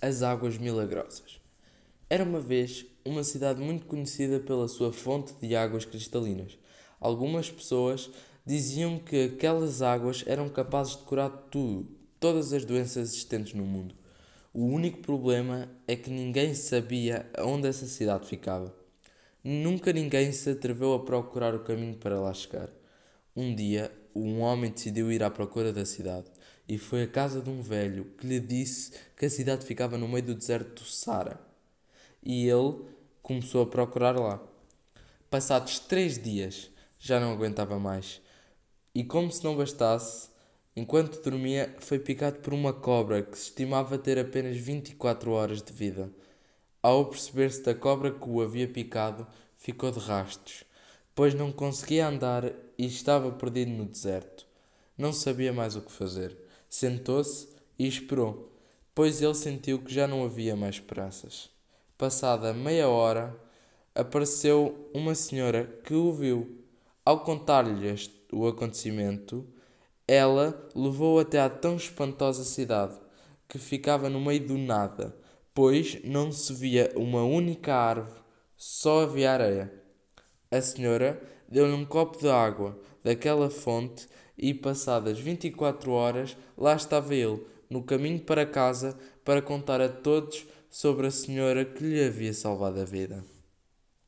As Águas Milagrosas. Era uma vez uma cidade muito conhecida pela sua fonte de águas cristalinas. Algumas pessoas diziam que aquelas águas eram capazes de curar tudo, todas as doenças existentes no mundo. O único problema é que ninguém sabia onde essa cidade ficava. Nunca ninguém se atreveu a procurar o caminho para lá chegar. Um dia, um homem decidiu ir à procura da cidade e foi à casa de um velho que lhe disse que a cidade ficava no meio do deserto do Sara. E ele começou a procurar lá. Passados três dias, já não aguentava mais. E como se não bastasse, enquanto dormia, foi picado por uma cobra que se estimava ter apenas 24 horas de vida. Ao perceber-se da cobra que o havia picado, ficou de rastos, pois não conseguia andar e estava perdido no deserto. Não sabia mais o que fazer. Sentou-se e esperou, pois ele sentiu que já não havia mais esperanças. Passada meia hora, apareceu uma senhora que o viu. Ao contar-lhe o acontecimento, ela levou-o até à tão espantosa cidade, que ficava no meio do nada, pois não se via uma única árvore, só havia areia. A senhora deu-lhe um copo de água daquela fonte e, passadas 24 horas, lá estava ele, no caminho para casa, para contar a todos sobre a senhora que lhe havia salvado a vida.